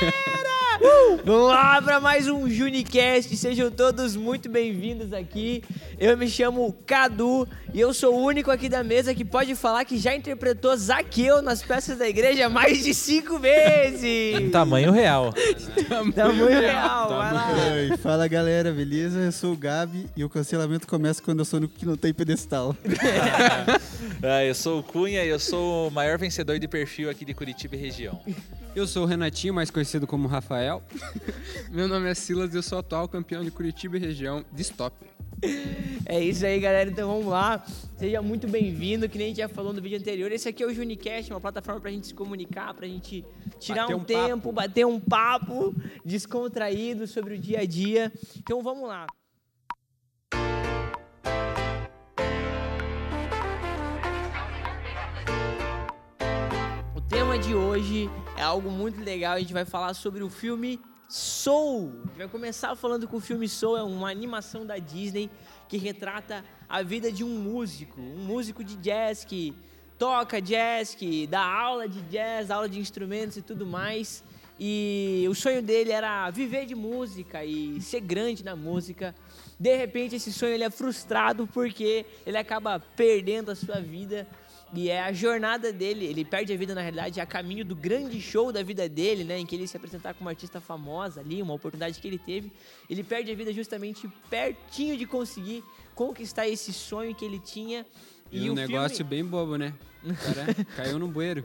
galera! Vamos lá para mais um Junicast. Sejam todos muito bem-vindos aqui. Eu me chamo Cadu e eu sou o único aqui da mesa que pode falar que já interpretou Zaqueu nas peças da igreja mais de cinco vezes. Tamanho real. Tamanho real, vai lá. Oi, fala galera, beleza? Eu sou o Gabi e o cancelamento começa quando eu sou o único que não tem pedestal. Ah, eu sou o Cunha e eu sou o maior vencedor de perfil aqui de Curitiba e região. Eu sou o Renatinho, mais conhecido como Rafael. Meu nome é Silas e eu sou atual campeão de Curitiba e região de stop. É isso aí, galera. Então vamos lá. Seja muito bem-vindo. Que nem a gente já falou no vídeo anterior. Esse aqui é o Junicast, uma plataforma pra gente se comunicar, pra gente tirar Bater um, um tempo, bater um papo descontraído sobre o dia a dia. Então vamos lá. De hoje é algo muito legal. A gente vai falar sobre o filme Soul. A gente vai começar falando com o filme Soul, é uma animação da Disney que retrata a vida de um músico, um músico de jazz que toca jazz, que dá aula de jazz, aula de instrumentos e tudo mais. E o sonho dele era viver de música e ser grande na música. De repente, esse sonho ele é frustrado porque ele acaba perdendo a sua vida e é a jornada dele, ele perde a vida na realidade a caminho do grande show da vida dele, né, em que ele se apresentar como artista famosa ali, uma oportunidade que ele teve. Ele perde a vida justamente pertinho de conseguir conquistar esse sonho que ele tinha. E, um o negócio filme, bem bobo, né? Cara caiu no bueiro.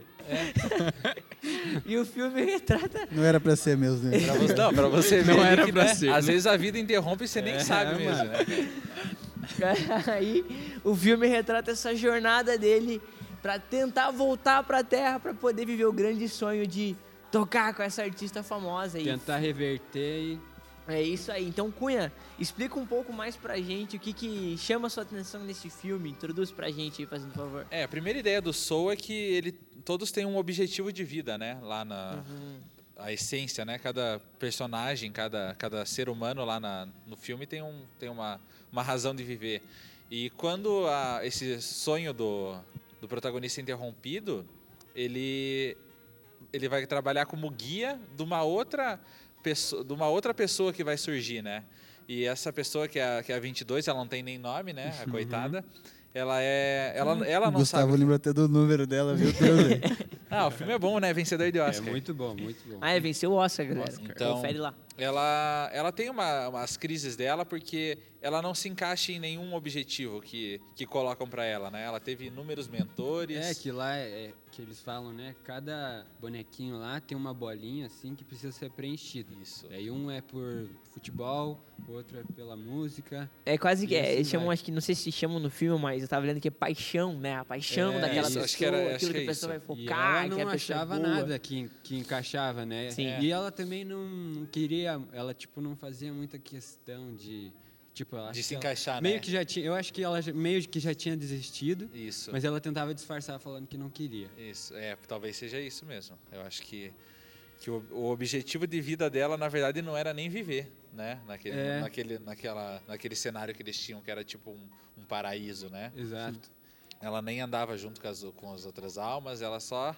e o filme retrata Não era pra ser mesmo, né? Pra você, não, pra você ver Não era que, pra né, ser, Às né? vezes a vida interrompe e você nem É, sabe mesmo, mano. né? Aí o filme retrata essa jornada dele pra tentar voltar pra terra pra poder viver o grande sonho de tocar com essa artista famosa aí. Tentar reverter e. É isso aí. Então, Cunha, explica um pouco mais pra gente o que, que chama a sua atenção nesse filme. Introduz pra gente aí, fazendo favor. É, a primeira ideia do Soul é que ele, todos têm um objetivo de vida, né? Lá na a essência, né? Cada personagem, cada, cada ser humano lá na, no filme tem, um, tem uma, uma razão de viver. E quando a, esse sonho do, do protagonista é interrompido, ele, ele vai trabalhar como guia de uma outra pessoa, de uma outra pessoa que vai surgir, né? E essa pessoa que é, a- que é a 22, ela não tem nem nome, né? A coitada. Ela é. Ela, ela o não Gustavo sabe. lembra até do número dela, viu? Ah, o filme é bom, né? Vencedor de É Oscar. muito bom, muito bom. Ah, é, venceu o Oscar, galera. Então- Confere lá. Ela, ela tem uma, umas crises dela porque ela não se encaixa em nenhum objetivo que, que colocam pra ela, né? Ela teve inúmeros mentores. É que lá é, é que eles falam, né? Cada bonequinho lá tem uma bolinha assim que precisa ser preenchida. Isso. Daí um é por futebol, o outro é pela música. É quase que. E É, assim eles chamam, acho que não sei se chamam no filme, mas eu tava lendo que é paixão, né? A paixão É, daquela isso, pessoa, acho que era- acho que que, é a pessoa isso. vai E focar, ela que a não é achava boa. nada que, que encaixava, né? Sim. E ela também não, não queria, ela tipo não fazia muita questão de tipo, ela De se que ela encaixar, meio né? que já tinha, eu acho que ela meio que já tinha desistido, Isso. mas ela tentava disfarçar falando que não queria. Isso, é, talvez seja isso mesmo. Eu acho que, que o, o objetivo de vida dela, na verdade, não era nem viver, né? Naquele, É. naquele, naquela, naquele cenário que eles tinham, que era tipo um, um paraíso, né? Exato. Ela nem andava junto com as, com as outras almas, ela só,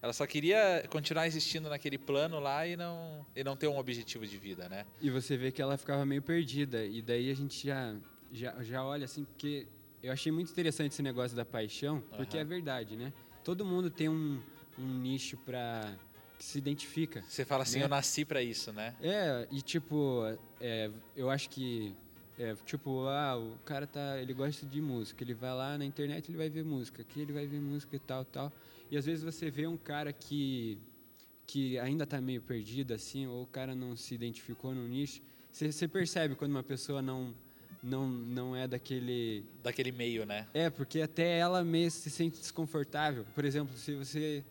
ela só queria continuar existindo naquele plano lá e não, e não ter um objetivo de vida, né? E você vê que ela ficava meio perdida. E daí a gente já, já, já olha assim, porque eu achei muito interessante esse negócio da paixão, porque Aham. é verdade, né? Todo mundo tem um, um nicho pra. que se identifica. Você fala assim, Né? eu nasci pra isso, né? É, e tipo, é, eu acho que. É, tipo, ah, o cara tá. Ele gosta de música. Ele vai lá na internet, ele vai ver música. Aqui ele vai ver música e tal, tal. E às vezes você vê um cara que. que ainda tá meio perdido, assim, ou o cara não se identificou no nicho. Você, percebe quando uma pessoa não. Não, não é daquele. Daquele meio, né? É, porque até ela mesma se sente desconfortável. Por exemplo, se você.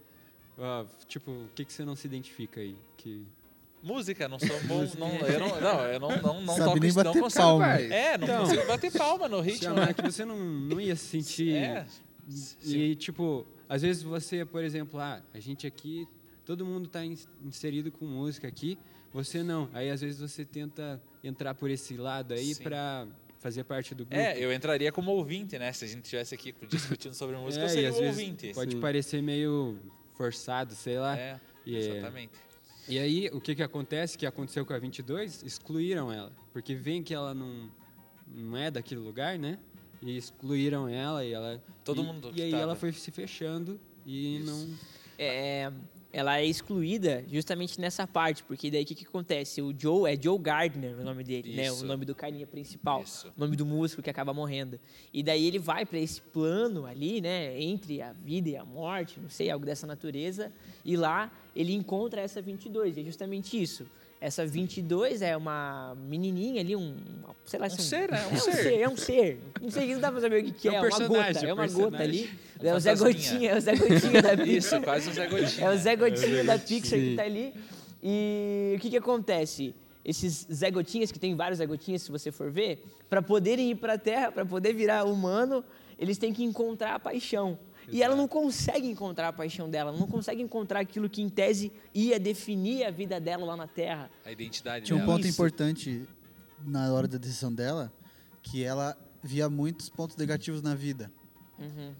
ah, tipo, o que, que você não se identifica aí? Que, Música, não sou bom. Não, eu não, não, eu não, não, não Sabe toco nem isso, não bater consigo. palma. É, não Então. consigo bater palma no ritmo. Chama, né? que você não, não ia se sentir. É. E, tipo, às vezes você, por exemplo, ah, a gente aqui, todo mundo está inserido com música aqui, você não. Aí às vezes você tenta entrar por esse lado aí para fazer parte do grupo. É, eu entraria como ouvinte, né? Se a gente estivesse aqui discutindo sobre música, eu É, e seria às um vezes ouvinte. pode Sim. parecer meio forçado, sei lá. É, E é- exatamente. E aí, o que que acontece? Que aconteceu com a 22? Excluíram ela. Porque veem que ela não, não é daquele lugar, né? E excluíram ela e ela... Todo e, mundo E aí tava. ela foi se fechando e não... É, ela é excluída justamente nessa parte, porque daí o que, que acontece? O Joe é Joe Gardner, o nome dele, né? O Isso. nome do carinha principal, Isso. o nome do músico que acaba morrendo. E daí ele vai para esse plano ali, né? Entre a vida e a morte, não sei, algo dessa natureza. E lá ele encontra essa 22. E é justamente isso. Essa 22 é uma menininha ali, um, uma- sei lá, Um se ser, né? Um é um ser. ser, é um ser. Não sei, não dá pra saber o que, que É um é, uma personagem, gota, é é um uma gota ali. Um é o Zé. Gotinha, é o Zé Gotinha da Bíblia. Isso, quase um Zé Gotinha. É o Zé Gotinha da Pixar que tá ali. E o que que acontece? Esses Zé Gotinhas, que tem vários Zé Gotinhas, se você for ver, para poderem ir para a Terra, para poder virar humano, eles têm que encontrar a paixão. E ela não consegue encontrar a paixão dela, não consegue encontrar aquilo que, em tese, ia definir a vida dela lá na Terra. A identidade Tinha um dela. ponto Isso. importante na hora da decisão dela, que ela via muitos pontos negativos na vida.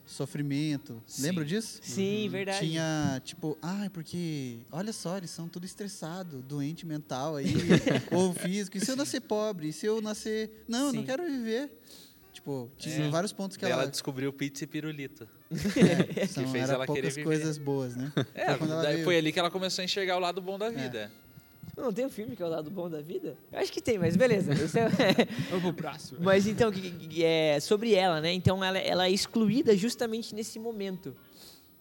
Sofrimento. Sim. Lembra disso? Sim, verdade. Tinha, tipo, ah, porque, olha só, eles são tudo estressado, doente mental aí, ou físico. E se eu nascer pobre? E se eu nascer. Não, eu não Sim. quero viver. Tipo, tinha É. vários pontos que ela. ela descobriu pizza e pirulito. é, são, fez era ela querer poucas viver. coisas boas, né? É, Foi veio. foi ali que ela começou a enxergar o lado bom da vida. Não tem um filme que é o lado bom da vida? Eu acho que tem, mas beleza. É- Vamos pro próximo. Mas então, que- que- é sobre ela, né? Então ela, ela é excluída justamente nesse momento.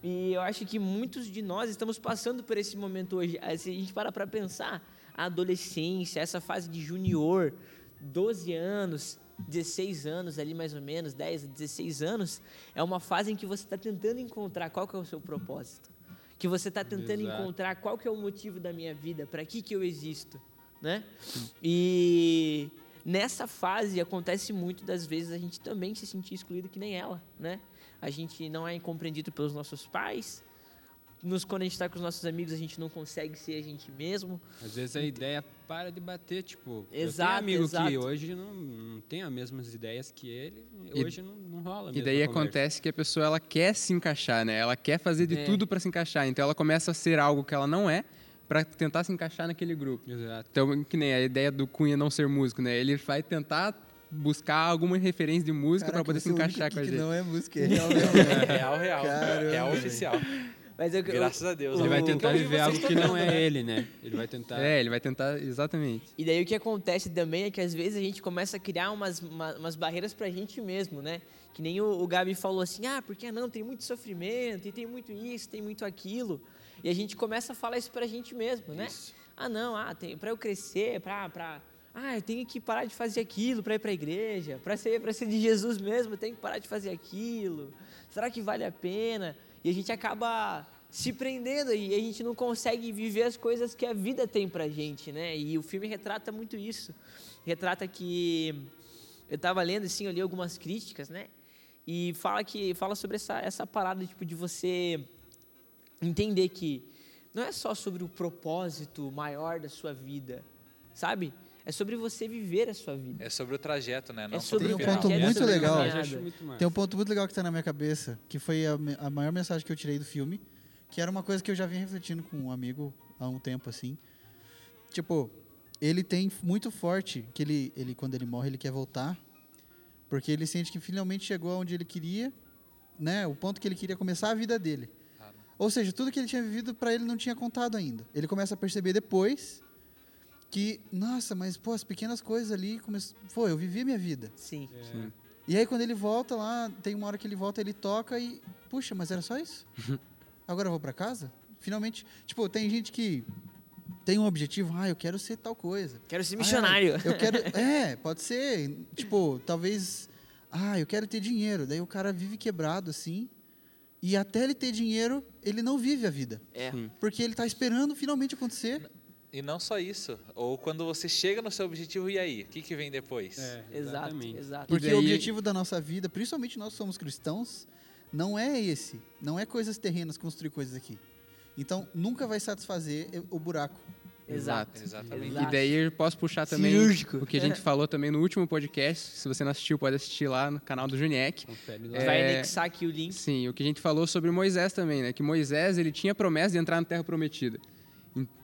E eu acho que muitos de nós estamos passando por esse momento hoje. Ah, Se a gente para para pensar, a adolescência, essa fase de junior, 12 anos, 16 anos ali mais ou menos, 10 a 16 anos, é uma fase em que você está tentando encontrar qual que é o seu propósito. Que você está tentando Exato. encontrar qual que é o motivo da minha vida, para que que eu existo, né? E nessa fase acontece muito das vezes a gente também se sentir excluído que nem ela, né? A gente não é compreendido pelos nossos pais. Nos, quando a gente está com os nossos amigos, a gente não consegue ser a gente mesmo. Às vezes a ideia para de bater, tipo, Exato, eu tenho amigo exato. que hoje não, não tem as mesmas ideias que ele, E- hoje não, não rola E daí acontece que a pessoa ela quer se encaixar, né? Ela quer fazer de É. tudo para se encaixar. Então ela começa a ser algo que ela não é para tentar se encaixar naquele grupo. Exato. Então, que nem a ideia do Cunha não ser músico, né? Ele vai tentar buscar alguma referência de música para poder se encaixar com a que gente. não é música, é real mesmo. É real, real. Caramba, real velho. oficial. Mas eu, Graças a Deus. Ele vai tentar viver algo que não é ele, né? Ele vai tentar. É, ele vai tentar, exatamente. E daí o que acontece também é que às vezes a gente começa a criar umas, uma- umas barreiras pra gente mesmo, né? Que nem o, o Gabi falou assim, ah, porque não, tem muito sofrimento, e tem muito isso, tem muito aquilo. E a gente começa a falar isso pra gente mesmo, né? Isso. Ah, não, ah, tem, pra eu crescer, pra, pra... Ah, eu tenho que parar de fazer aquilo pra ir pra igreja. Pra ser, pra ser de Jesus mesmo, eu tenho que parar de fazer aquilo. Será que vale a pena? E a gente acaba se prendendo e a gente não consegue viver as coisas que a vida tem pra gente, né? E o filme retrata muito isso. Retrata que eu tava lendo assim, eu li algumas críticas, né? E fala que fala sobre essa essa parada tipo de você entender que não é só sobre o propósito maior da sua vida, sabe? É sobre você viver a sua vida. É sobre o trajeto, né? Não É sobre Tem o um final. ponto trajeto, muito sobre a legal. Muito. Tem um ponto muito legal que tá na minha cabeça, que foi a, a maior mensagem que eu tirei do filme, que era uma coisa que eu já vinha refletindo com um amigo há um tempo, assim. Tipo, ele tem muito forte que ele, ele quando ele morre, ele quer voltar, porque ele sente que finalmente chegou aonde ele queria, né? O ponto que ele queria começar a vida dele. Ah, Ou seja, tudo que ele tinha vivido para ele não tinha contado ainda. Ele começa a perceber depois que, nossa, mas pô, as pequenas coisas ali, come... pô, eu vivi a minha vida. Sim. É, E aí quando ele volta lá, tem uma hora que ele volta, ele toca e, puxa, mas era só isso? Agora eu vou pra casa? Finalmente, tipo, tem gente que tem um objetivo, ah, eu quero ser tal coisa. Quero ser Ah, missionário. eu quero, é, pode ser, tipo, talvez, ah, eu quero ter dinheiro. Daí o cara vive quebrado assim, e até ele ter dinheiro, ele não vive a vida, É. porque ele tá esperando finalmente acontecer. E não só isso. Ou quando você chega no seu objetivo, e aí? O que, que vem depois? é, Exato, exatamente. exato. Porque daí- o objetivo da nossa vida, principalmente nós somos cristãos, não é esse. Não é coisas terrenas, construir coisas aqui. Então, nunca vai satisfazer o buraco. Exato. Exatamente. Exato. E daí eu posso puxar também Cirúrgico. o que a gente falou também no último podcast. Se você não assistiu, pode assistir lá no canal do Juniek. Gente vai É. anexar aqui o link. Sim, o que a gente falou sobre Moisés também, né? Que Moisés ele tinha a promessa de entrar na Terra Prometida.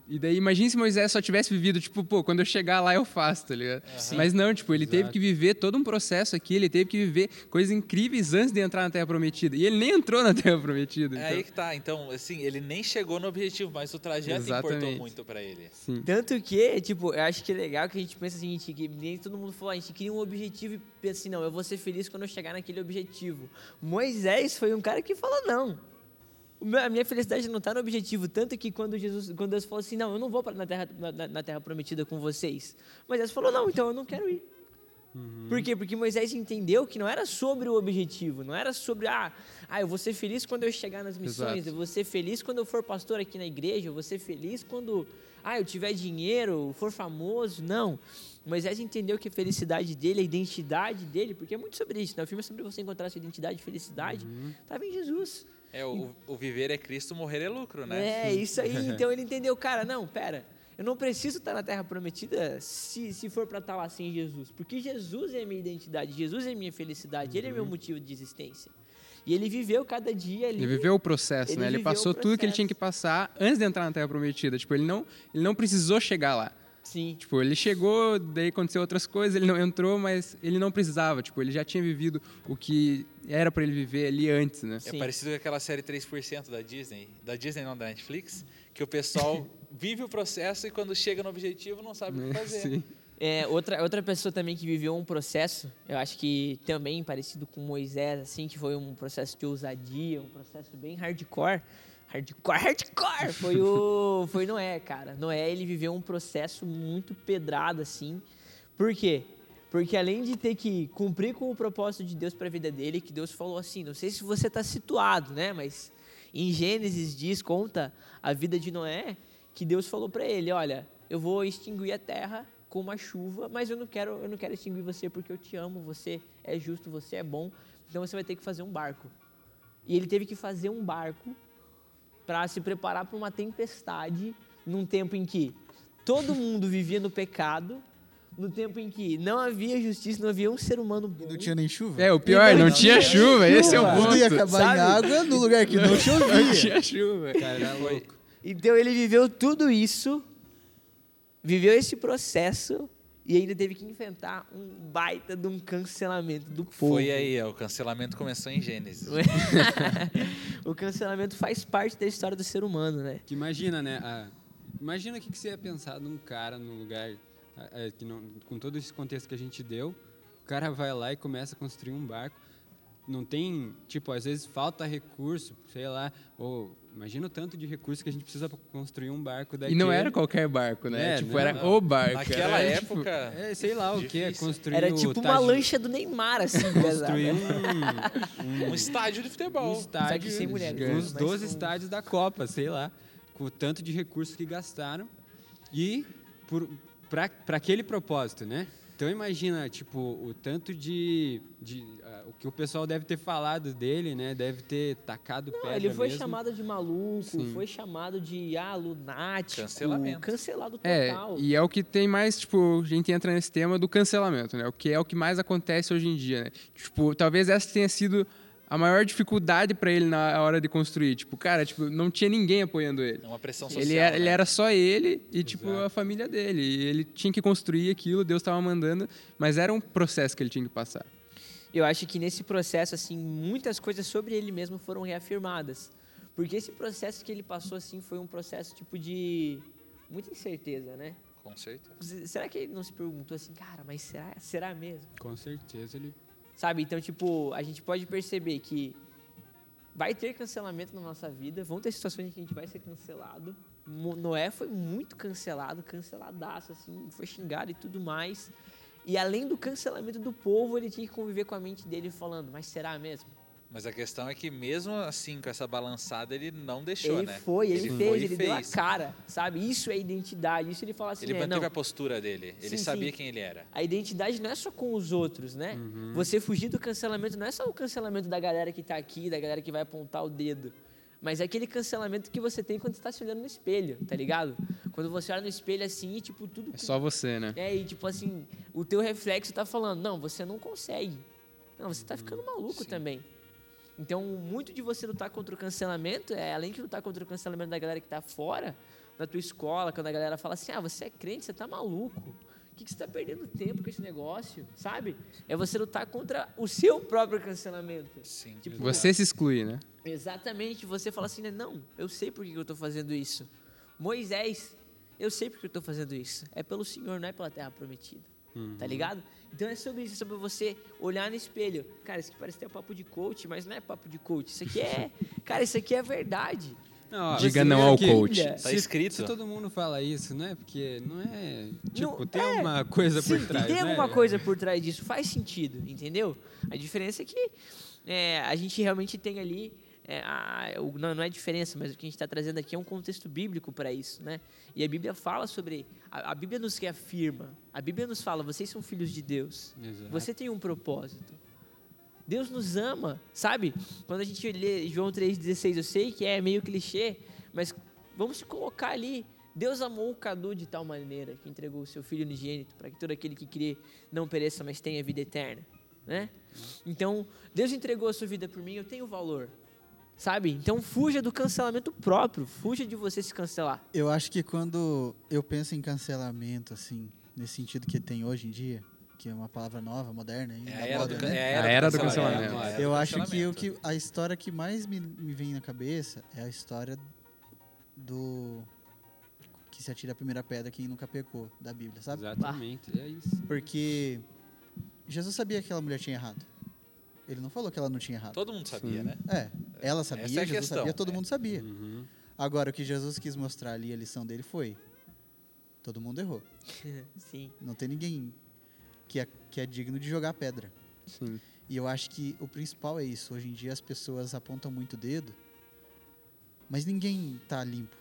E daí, imagine se Moisés só tivesse vivido, tipo, pô, quando eu chegar lá eu faço, tá ligado? Mas não, tipo, ele teve Exato. que viver todo um processo aqui, ele teve que viver coisas incríveis antes de entrar na Terra Prometida. E ele nem entrou na Terra Prometida. É então- aí que tá. Então, assim, ele nem chegou no objetivo, mas o trajeto importou Exatamente. muito pra ele. Sim. Tanto que, tipo, eu acho que é legal que a gente pensa seguinte, que nem todo mundo falou, a gente cria um objetivo e pensa assim, não, eu vou ser feliz quando eu chegar naquele objetivo. Moisés foi um cara que falou, não. A minha felicidade não está no objetivo, tanto que quando Jesus, quando Deus falou assim, não, eu não vou para na terra, na, na terra prometida com vocês. Moisés falou, não, então eu não quero ir. Por quê? Porque Moisés entendeu que não era sobre o objetivo, não era sobre, ah, ah, eu vou ser feliz quando eu chegar nas missões, Exato. eu vou ser feliz quando eu for pastor aqui na igreja, eu vou ser feliz quando, ah, eu tiver dinheiro, for famoso. Não. Moisés entendeu que a felicidade dele, a identidade dele, porque é muito sobre isso, né? O filme é sobre você encontrar sua identidade e felicidade, estava em Jesus. É, o, o viver é Cristo, morrer é lucro, né? É, isso aí. Então ele entendeu, cara, não, pera. Eu não preciso estar na Terra Prometida se, se for para estar lá sem Jesus. Porque Jesus é a minha identidade, Jesus é a minha felicidade, Ele é meu motivo de existência. E ele viveu cada dia ali. Ele viveu o processo, Ele né? Ele passou tudo que ele tinha que passar antes de entrar na Terra Prometida. Tipo, ele não, ele não precisou chegar lá. Sim. Tipo, ele chegou, daí aconteceu outras coisas, ele não entrou, mas ele não precisava. Tipo, ele já tinha vivido o que era pra ele viver ali antes, né? É Sim. parecido com aquela série 3% da Disney, da Disney não, da Netflix, que o pessoal vive o processo e quando chega no objetivo não sabe o que fazer. Sim. É, outra, outra pessoa também que viveu um processo, eu acho que também parecido com Moisés, assim, que foi um processo de ousadia, um processo bem hardcore. Hardcore, hardcore! Foi o foi Noé, cara. Noé, ele viveu um processo muito pedrado, assim. Por quê? Porque além de ter que cumprir com o propósito de Deus para a vida dele, que Deus falou assim, não sei se você está situado, né? Mas em Gênesis diz, conta a vida de Noé, que Deus falou para ele, olha, eu vou extinguir a terra com uma chuva, mas eu não quero, eu não quero extinguir você porque eu te amo, você é justo, você é bom, então você vai ter que fazer um barco. E ele teve que fazer um barco para se preparar para uma tempestade num tempo em que todo mundo vivia no pecado, no tempo em que não havia justiça, não havia um ser humano bom. Não tinha nem chuva. É, o pior, Então, não não tinha tinha chuva, esse é o chuva. ponto. Tudo ia acabar sabe? em água no lugar que não Não chovia. tinha chuva. Cara, era louco. Então ele viveu tudo isso, viveu esse processo e ainda teve que enfrentar um baita de um cancelamento do povo. Foi aí, ó, o cancelamento começou em Gênesis. o cancelamento faz parte da história do ser humano, né? Que imagina, né? a- imagina o que, que você ia pensar num cara num lugar ah, é, que não, com todo esse contexto que a gente deu, o cara vai lá e começa a construir um barco. Não tem, tipo, às vezes falta recurso, sei lá, ou imagina o tanto de recurso que a gente precisa para construir um barco E daquele. não era qualquer barco, né? É, tipo, não, era não. o barco. Naquela era, tipo, época. É, sei lá o que, é construir Era o tipo uma Taj- lancha do Neymar, assim, Construir pesada. um, Um estádio de futebol. um estádio, Só sem mulheres, uns né? Mas 12 com- estádios da Copa, sei lá, com o tanto de recursos que gastaram e para aquele propósito, né? Então imagina, tipo, o tanto de, de ah, o que o pessoal deve ter falado dele, né? Deve ter tacado Não, pedra ele foi mesmo. chamado de maluco, Sim. foi chamado de ah, lunático, Cancelamento. cancelado É, total. e é o que tem mais, tipo, a gente entra nesse tema do cancelamento, né? O que é o que mais acontece hoje em dia, né? Tipo, talvez essa tenha sido a maior dificuldade pra ele na hora de construir. Tipo, cara, tipo, não tinha ninguém apoiando ele. É uma pressão social. Ele era, ele né? era só ele e, tipo, Exato. a família dele. E ele tinha que construir aquilo, Deus estava mandando, mas era um processo que ele tinha que passar. Eu acho que nesse processo, assim, muitas coisas sobre ele mesmo foram reafirmadas. Porque esse processo que ele passou, assim, foi um processo, tipo, de muita incerteza, né? Com certeza. Será que ele não se perguntou assim, cara, mas será, será mesmo? Com certeza ele Sabe? Então, tipo, a gente pode perceber que vai ter cancelamento na nossa vida, vão ter situações em que a gente vai ser cancelado. Noé foi muito cancelado, canceladaço, assim, foi xingado e tudo mais. E além do cancelamento do povo, ele tinha que conviver com a mente dele falando, mas será mesmo? Mas a questão é que mesmo assim, com essa balançada, ele não deixou, ele né? foi, ele, fez, foi e ele deu a fez. cara, sabe? Isso é identidade, isso ele fala assim, Ele é, manteve não, a postura dele. Ele Sim, sabia sim. quem ele era. A identidade não é só com os outros, né? Você fugir do cancelamento não é só o cancelamento da galera que tá aqui, da galera que vai apontar o dedo. Mas é aquele cancelamento que você tem quando você tá se olhando no espelho, tá ligado? Quando você olha no espelho assim e, tipo, tudo. É só você, né? É, e tipo assim, o teu reflexo tá falando, não, você não consegue. Não, você tá ficando maluco Sim. também. Então, muito de você lutar contra o cancelamento, é, além de lutar contra o cancelamento da galera que tá fora, na tua escola, quando a galera fala assim: ah, você é crente, você tá maluco. O que, que você está perdendo tempo com esse negócio? Sabe? É você lutar contra o seu próprio cancelamento. Sim. Tipo, Você se exclui, né? Exatamente, você fala assim, né? Não, eu sei por que eu estou fazendo isso. Moisés, eu sei por que eu estou fazendo isso. É pelo Senhor, não é pela terra prometida. Tá ligado? Então é sobre isso, é sobre você olhar no espelho. Cara, isso aqui parece ter papo de coach, mas não é papo de coach. Isso aqui é. Cara, isso aqui é verdade. Não, ó, Diga não ao coach. Tá se- escrito. Se todo mundo fala isso, não é porque não é. Tipo, Não, tem é. uma coisa Sim, por trás. tem né? alguma coisa por trás disso, faz sentido, entendeu? A diferença é que é, a gente realmente tem ali. É, a- o- não, não é diferença, mas o que a gente está trazendo aqui é um contexto bíblico para isso, né? E a Bíblia fala sobre. A, a Bíblia nos reafirma. A Bíblia nos fala: vocês são filhos de Deus. Exato. Você tem um propósito. Deus nos ama, sabe? Quando a gente lê João 3,16, eu sei que é meio clichê, mas vamos se colocar ali. Deus amou o Cadu de tal maneira que entregou o seu filho unigênito para que todo aquele que crê não pereça, mas tenha vida eterna, né? Então, Deus entregou a sua vida por mim, eu tenho valor, sabe? Então, fuja do cancelamento próprio, fuja de você se cancelar. Eu acho que quando eu penso em cancelamento, assim, nesse sentido que tem hoje em dia, que é uma palavra nova, moderna, ainda É a era do, moda, é né? A era do É cancelamento. era Eu do acho que o que a história que mais me, me vem na cabeça é a história do que se atira a primeira pedra quem nunca pecou da Bíblia, sabe? Exatamente, é isso. Porque Jesus sabia que aquela mulher tinha errado. Ele não falou que ela não tinha errado. Todo mundo sabia, Sim. né? É, ela sabia, Essa é a Jesus questão, sabia, todo é. mundo sabia. Uhum. Agora, o que Jesus quis mostrar ali, a lição dele foi: todo mundo errou. Sim. Não tem ninguém que é, que é digno de jogar pedra. Sim. E eu acho que o principal é isso. Hoje em dia as pessoas apontam muito o dedo, mas ninguém tá limpo.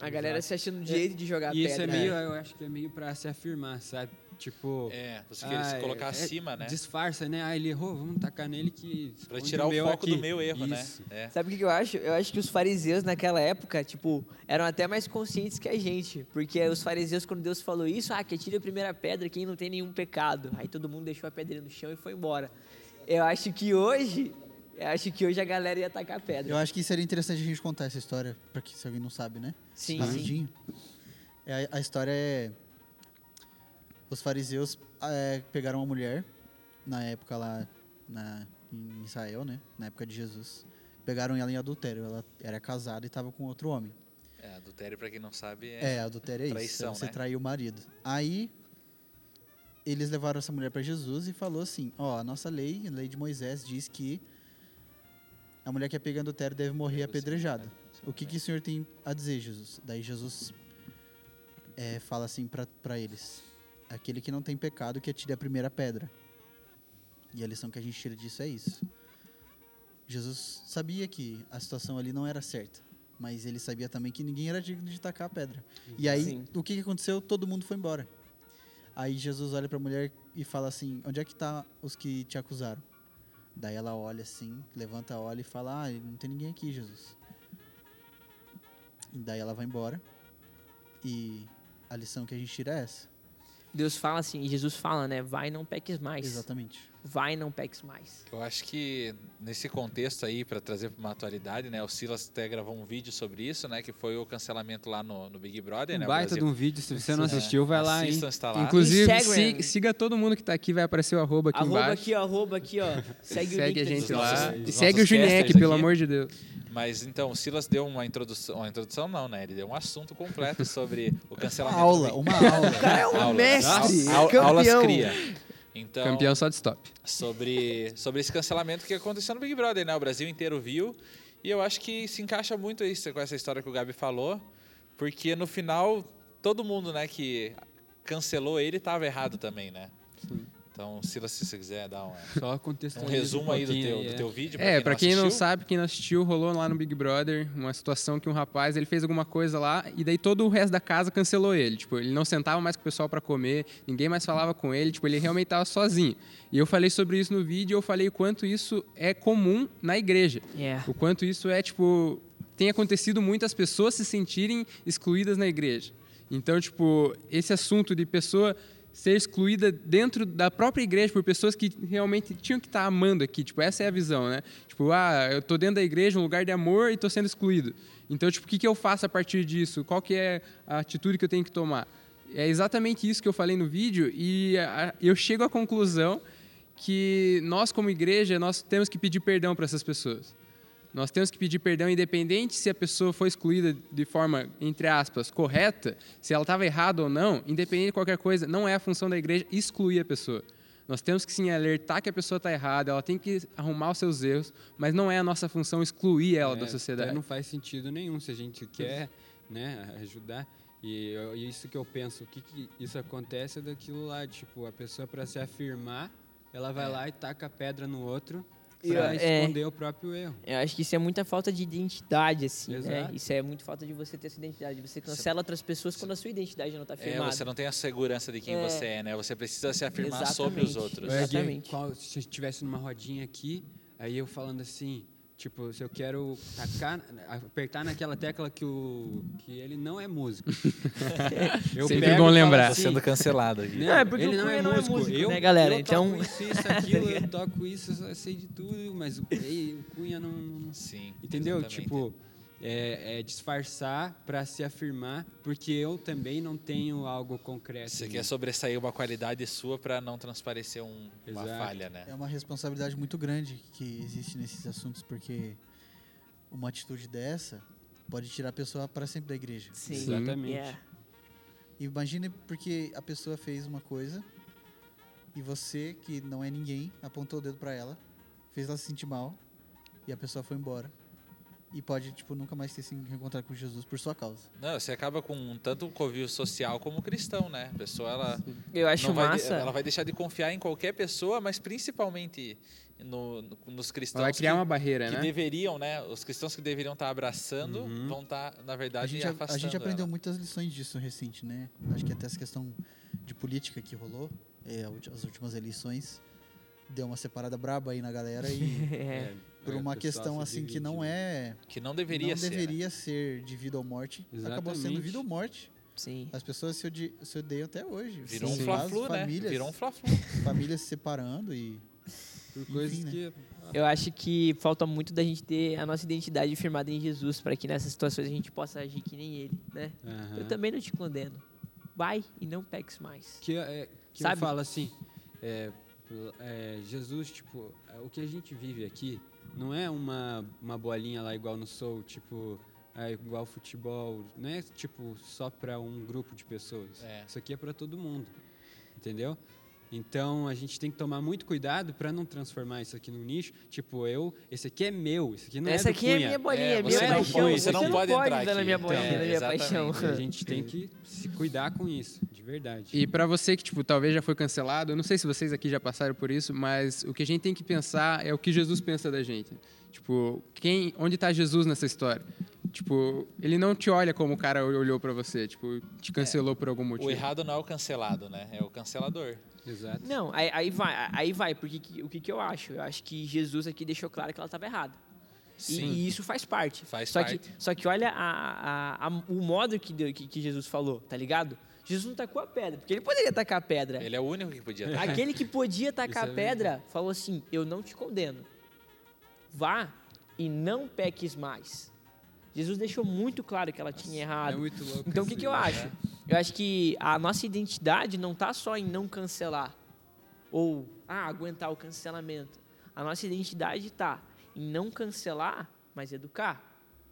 A galera se achando direito de jogar E isso pedra. é meio, eu acho que é meio pra se afirmar, sabe? Tipo. É, você queria se ah, colocar é- acima, né? Disfarça, né? Ah, ele errou, vamos tacar nele que. Pra tirar o meu foco aqui. do meu erro, Isso. né? É. Sabe o que eu acho? Eu acho que os fariseus naquela época, tipo, eram até mais conscientes que a gente. Porque os fariseus, quando Deus falou isso, ah, que atire a primeira pedra quem não tem nenhum pecado. Aí todo mundo deixou a pedra no chão e foi embora. Eu acho que hoje, eu acho que hoje a galera ia atacar a pedra. Eu acho que seria interessante a gente contar essa história, para que se alguém não sabe, né? Sim, sim. É, a, a história é. Os fariseus é, pegaram uma mulher, na época lá na, em Israel, né? Na época de Jesus. Pegaram ela em adultério. Ela era casada e estava com outro homem. É, adultério, pra quem não sabe, é. É, adultério é isso. Traição, é você né? trair o marido. Aí eles levaram essa mulher para Jesus e falou assim: Ó, a nossa lei, a lei de Moisés, diz que a mulher que é pega em adultério deve morrer apedrejada. apedrejada. O que, que o senhor tem a dizer, Jesus? Daí Jesus é, fala assim para eles: Aquele que não tem pecado que atire a primeira pedra. E a lição que a gente tira disso é isso. Jesus sabia que a situação ali não era certa, mas ele sabia também que ninguém era digno de tacar a pedra. E aí, Sim. o que, aconteceu? Todo mundo foi embora. Aí Jesus olha para a mulher e fala assim: Onde é que tá os que te acusaram? Daí ela olha assim, levanta, olha e fala: Ah, não tem ninguém aqui, Jesus. E daí ela vai embora. E a lição que a gente tira é essa. Deus fala assim, e Jesus fala, né? Vai e não peques mais. Exatamente. Vai e não peques mais. Eu acho que nesse contexto aí, para trazer para uma atualidade, né? O Silas até gravou um vídeo sobre isso, né? Que foi o cancelamento lá no, no Big Brother, né? Um o baita de um vídeo, se você não É, assistiu, vai lá? Assistam, está lá. Inclusive, siga todo mundo que tá aqui, vai aparecer o arroba aqui Arroba embaixo. aqui, ó, arroba aqui, ó. Segue, o Segue a link da gente lá. nossos- E segue o Juniek, pelo aqui. amor de Deus. Mas então, o Silas deu uma introdução, uma introdução não, né? Ele deu um assunto completo sobre o Uma cancelamento. aula, uma aula. O cara é um Aula. mestre, Au- campeão. Aulas cria. Então, Campeão só de stop. sobre, sobre esse cancelamento que aconteceu no Big Brother, né? O Brasil inteiro viu. E eu acho que se encaixa muito isso com essa história que o Gabi falou, porque no final todo mundo, né, que cancelou ele estava errado também, né? Então, Silas, se você quiser dar uma- Só um resumo aí do teu, do é. teu vídeo. É, pra quem não sabe, quem não assistiu, rolou lá no Big Brother uma situação que um rapaz, ele fez alguma coisa lá e daí todo o resto da casa cancelou ele. Tipo, ele não sentava mais com o pessoal pra comer, ninguém mais falava com ele, tipo, ele realmente tava sozinho. E eu falei sobre isso no vídeo, eu falei o quanto isso é comum na igreja. Yeah. O quanto isso é, tipo, tem acontecido muito as pessoas se sentirem excluídas na igreja. Então, tipo, esse assunto de pessoa ser excluída dentro da própria igreja por pessoas que realmente tinham que estar amando aqui. Tipo, essa é a visão, né? Tipo, ah, eu tô dentro da igreja, um lugar de amor e tô sendo excluído. Então, tipo, o que, que eu faço a partir disso? Qual que é a atitude que eu tenho que tomar? É exatamente isso que eu falei no vídeo e a, eu chego à conclusão que nós como igreja nós temos que pedir perdão para essas pessoas. Nós temos que pedir perdão independente se a pessoa foi excluída de forma, entre aspas, correta, se ela estava errada ou não, independente de qualquer coisa, não é a função da igreja excluir a pessoa. Nós temos que sim alertar que a pessoa está errada, ela tem que arrumar os seus erros, mas não é a nossa função excluir ela É, da sociedade. Não faz sentido nenhum se a gente quer né, ajudar. E eu- isso que eu penso, o que, que isso acontece é daquilo lá, tipo, a pessoa para se afirmar, ela vai lá e taca a pedra no outro para É. esconder o próprio erro. Eu acho que isso é muita falta de identidade, assim, né? Isso é muito falta de você ter essa identidade. Você cancela outras pessoas quando a sua identidade não tá É, firmada. você não tem a segurança de quem É. você é, né? Você precisa se afirmar sobre os Exatamente. outros. É. É Exatamente. qual- se eu estivesse numa rodinha aqui, aí eu falando assim, tipo, se eu quero tacar, apertar naquela tecla que o que ele não é músico. eu Sempre pego bom lembrar. Tá assim, sendo cancelado aqui. Né? Não, é porque ele não é não é músico, músico, eu, né, galera? Eu Então- toco isso, isso, aquilo, eu toco isso, eu sei de tudo, mas o, o Cunha não, não- Sim. Entendeu? exatamente. Tipo, é, é disfarçar para se afirmar, porque eu também não tenho algo concreto. Você quer mim. sobressair uma qualidade sua para não transparecer um- uma falha, né? É uma responsabilidade muito grande que existe nesses assuntos, porque uma atitude dessa pode tirar a pessoa para sempre da igreja. Sim. Exatamente. Yeah. Imagine porque a pessoa fez uma coisa e você, que não é ninguém, apontou o dedo para ela, fez ela se sentir mal e a pessoa foi embora. E pode, tipo, nunca mais ter se reencontrado com Jesus por sua causa. Não, você acaba com tanto um convívio social como cristão, né? A pessoa, ela, Eu acho não vai, massa. ela vai deixar de confiar em qualquer pessoa, mas principalmente no- no- nos cristãos vai criar que, uma barreira, que né? deveriam, né? Os cristãos que deveriam estar abraçando Uhum. vão estar, na A verdade, gente, a, afastando a gente aprendeu ela. muitas lições disso recente, né? Acho que até essa questão de política que rolou, é, as últimas eleições, deu uma separada braba aí na galera e É. por é, uma questão assim que não né? é Que não deveria não ser. né? deveria ser de vida ou morte, acabou sendo Exatamente. vida ou morte. Sim. As pessoas se, odi- se odeiam até hoje. Virou Sim. um fla-flu, né? Virou um fla-flu. famílias se separando e Por coisas né? que. Eu acho que falta muito da gente ter a nossa identidade firmada em Jesus para que nessas situações a gente possa agir que nem ele, né? Aham. Eu também não te condeno. Vai e não peques mais. que, é, que Sabe? eu falo assim, é, é, Jesus, tipo, é, o que a gente vive aqui não é uma, uma bolinha lá igual no Soul, tipo, é, igual futebol, não é tipo só para um grupo de pessoas. É. Isso aqui é para todo mundo, entendeu? Então a gente tem que tomar muito cuidado para não transformar isso aqui num nicho. Tipo, eu, esse aqui é meu, esse aqui não Essa é do aqui é minha bolinha, É, é minha você não paixão. pode- Você não pode entrar dar na minha bolinha, Então, na minha paixão. A gente tem que se cuidar com isso, de verdade. E pra você que, tipo, talvez já foi cancelado, eu não sei se vocês aqui já passaram por isso, mas o que a gente tem que pensar é o que Jesus pensa da gente. Tipo, quem, onde tá Jesus nessa história? Tipo, ele não te olha como o cara olhou pra você, tipo, te cancelou por algum motivo. O errado não é o cancelado, né? É o cancelador. Exato. Não, aí, aí vai, aí vai, porque que- o que, que eu acho? Eu acho que Jesus aqui deixou claro que ela estava errada. E, Sim. e isso faz parte. Faz só parte. Que, só que olha a- a- a- o modo que, deu- que, que Jesus falou, tá ligado? Jesus não tacou a pedra, porque ele poderia tacar a pedra. Ele é o único que podia estar. Aquele que podia tacar a é pedra falou assim: Eu não te condeno. Vá e não peques mais. Jesus deixou muito claro que ela tinha errado. É muito louco. Então o que, que eu acho? né? Eu acho que a nossa identidade não tá só em não cancelar ou ah, aguentar o cancelamento. A nossa identidade tá em não cancelar, mas educar,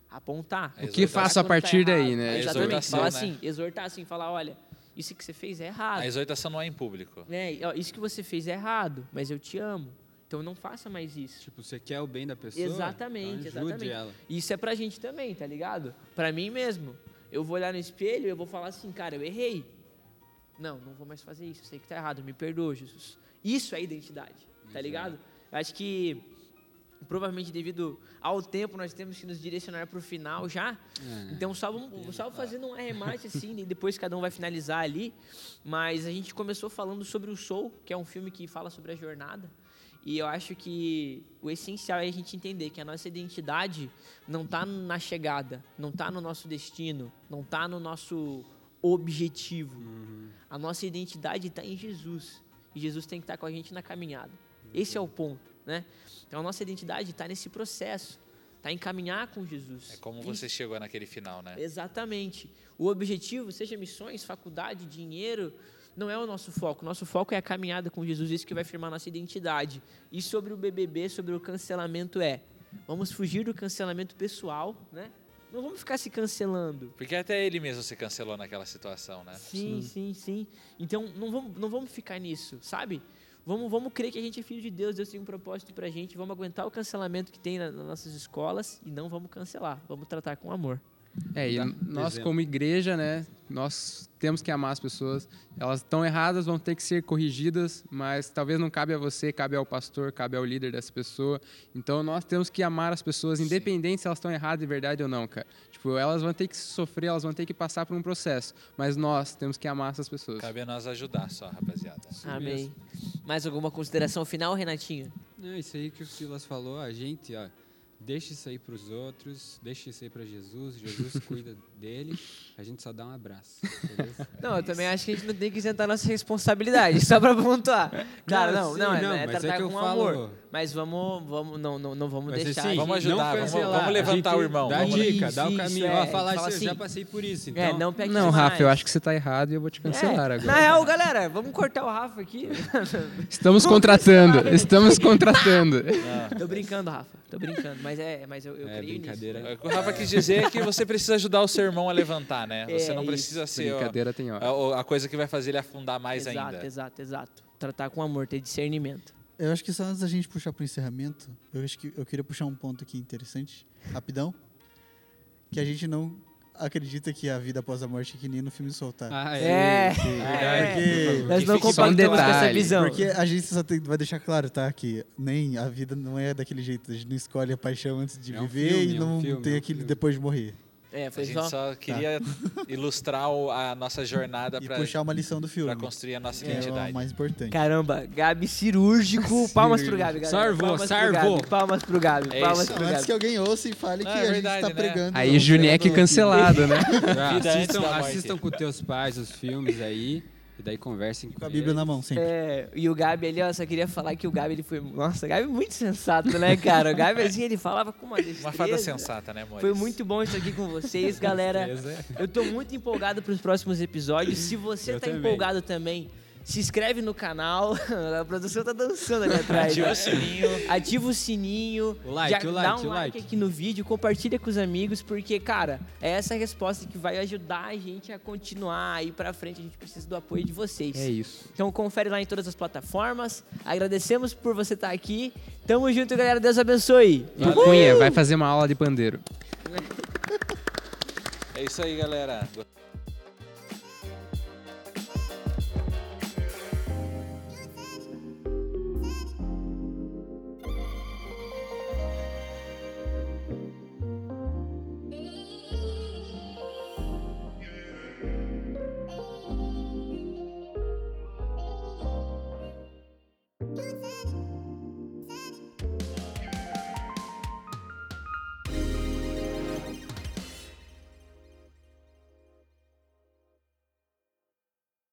apontar. A O que faço a Quando tá partir daí, né? Exatamente. exortação, Falar né? assim, exortar assim, falar, olha, isso que você fez é errado. A exortação não é em público. É, isso que você fez é errado, mas eu te amo. Então não faça mais isso. Tipo, você quer o bem da pessoa? Exatamente, então ajude exatamente. ela. Isso é pra gente também, tá ligado? Pra mim mesmo. Eu vou olhar no espelho e eu vou falar assim, cara, eu errei. Não, não vou mais fazer isso. Eu sei que tá errado. Me perdoa, Jesus. Isso é identidade, tá Exato. ligado? Acho que provavelmente devido ao tempo nós temos que nos direcionar pro final já. É. Então só vamos só fazendo um arremate assim, e depois cada um vai finalizar ali. Mas a gente começou falando sobre o Soul, que é um filme que fala sobre a jornada. E eu acho que o essencial é a gente entender que a nossa identidade não está na chegada, não está no nosso destino, não está no nosso objetivo. A nossa identidade está em Jesus. E Jesus tem que estar com a gente na caminhada. Esse é o ponto, né? Então a nossa identidade está nesse processo, está em caminhar com Jesus. É como E- você chegou naquele final, né? Exatamente. O objetivo, seja missões, faculdade, dinheiro, não é o nosso foco. Nosso foco é a caminhada com Jesus, isso que vai firmar nossa identidade. E sobre o BBB, sobre o cancelamento é, vamos fugir do cancelamento pessoal, né? Não vamos ficar se cancelando. Porque até ele mesmo se cancelou naquela situação, né? Sim, sim, sim. Então, não vamos, não vamos ficar nisso, sabe? Vamos, vamos crer que a gente é filho de Deus, Deus tem um propósito pra gente, vamos aguentar o cancelamento que tem na- nas nossas escolas e não vamos cancelar, vamos tratar com amor. É, e Tá, nós exemplo. como igreja, né, nós temos que amar as pessoas. Elas estão erradas, vão ter que ser corrigidas, mas talvez não cabe a você, cabe ao pastor, cabe ao líder dessa pessoa. Então nós temos que amar as pessoas, independente se elas estão erradas de verdade ou não, cara. Tipo, elas vão ter que sofrer, elas vão ter que passar por um processo, mas nós temos que amar essas pessoas. Cabe a nós ajudar só, rapaziada. Amém. Mais alguma consideração final, Renatinho? Não, isso aí que o Silas falou, a gente, ó, deixa isso aí pros outros, deixa isso aí pra Jesus, Jesus cuida dele, a gente só dá um abraço, beleza? Não, eu também acho que a gente não tem que isentar nossa responsabilidade, só pra pontuar. Claro, não, sim, não, é, não, é é tratar que eu com falo- amor. Mas vamos, vamos não, não, não vamos Mas deixar. assim, Vamos ajudar, não vamos- vamos levantar o irmão, Dá dica, dá o Isso, caminho, é, ó, falar fala assim, eu já assim, passei por isso, então... É, não pegue Não. Rafa, eu acho que você tá errado e eu vou te cancelar É, agora. Na real, galera, vamos cortar o Rafa aqui. Estamos contratando, estamos contratando. tô brincando, Rafa. Tô brincando, mas é, mas eu, eu É, creio brincadeira. nisso. O que o Rafa quis dizer é que você precisa ajudar o seu irmão a levantar, né? Você É, não isso. precisa ser ó, Brincadeira tem hora. a, a coisa que vai fazer ele afundar mais exato, ainda. exato, exato. Tratar com amor, ter discernimento. Eu acho que só antes da gente puxar pro encerramento, eu acho que eu queria puxar um ponto aqui interessante, rapidão, que a gente não acredita que a vida após a morte é que nem no filme Soltar. Ah, É. é, sim, verdade, Porque-. Nós não um compactamos com essa visão. Porque a gente só tem, vai deixar claro, tá? Que nem a vida não é daquele jeito. A gente não escolhe a paixão antes de É um viver filme, e é um não filme, tem é um aquele filme. depois de morrer. É, A foi gente só. só queria ilustrar o- a nossa jornada E para puxar uma lição do filme. construir a nossa que é o identidade. mais importante. Caramba, Gabi cirúrgico. Palmas pro Gabi, galera. Sarvou, palmas pro sarvou. Gabi, Palmas pro Gabi. É palmas pro Não, antes Gabi. que alguém ouça e fale Não, que é a verdade, gente tá né? pregando. Aí Juniek cancelado, né? Ah, assistam, assistam com teus pais os filmes aí, e daí conversem com, Com a Bíblia na mão, sempre. É, e o Gabi ali, ó, só queria falar que o Gabi, ele foi... Nossa, o Gabi é muito sensato, né, cara? O Gabi, assim, ele falava com uma destreza. Uma fada sensata, né, amor? Foi muito bom estar aqui com vocês, galera. Eu tô muito empolgado pros próximos episódios. Se você Eu tá também. empolgado também, se inscreve no canal. A produção tá dançando ali atrás. Ativa né? o sininho. Ativa o sininho. O like, já o dá like, um o like like. aqui no vídeo, compartilha com os amigos, porque, cara, é essa resposta que vai ajudar a gente a continuar a ir pra frente. A gente precisa do apoio de vocês. É isso. Então confere lá em todas as plataformas. Agradecemos por você estar aqui. Tamo junto, galera. Deus abençoe. O Cunha vai fazer uma aula de pandeiro. É isso aí, galera.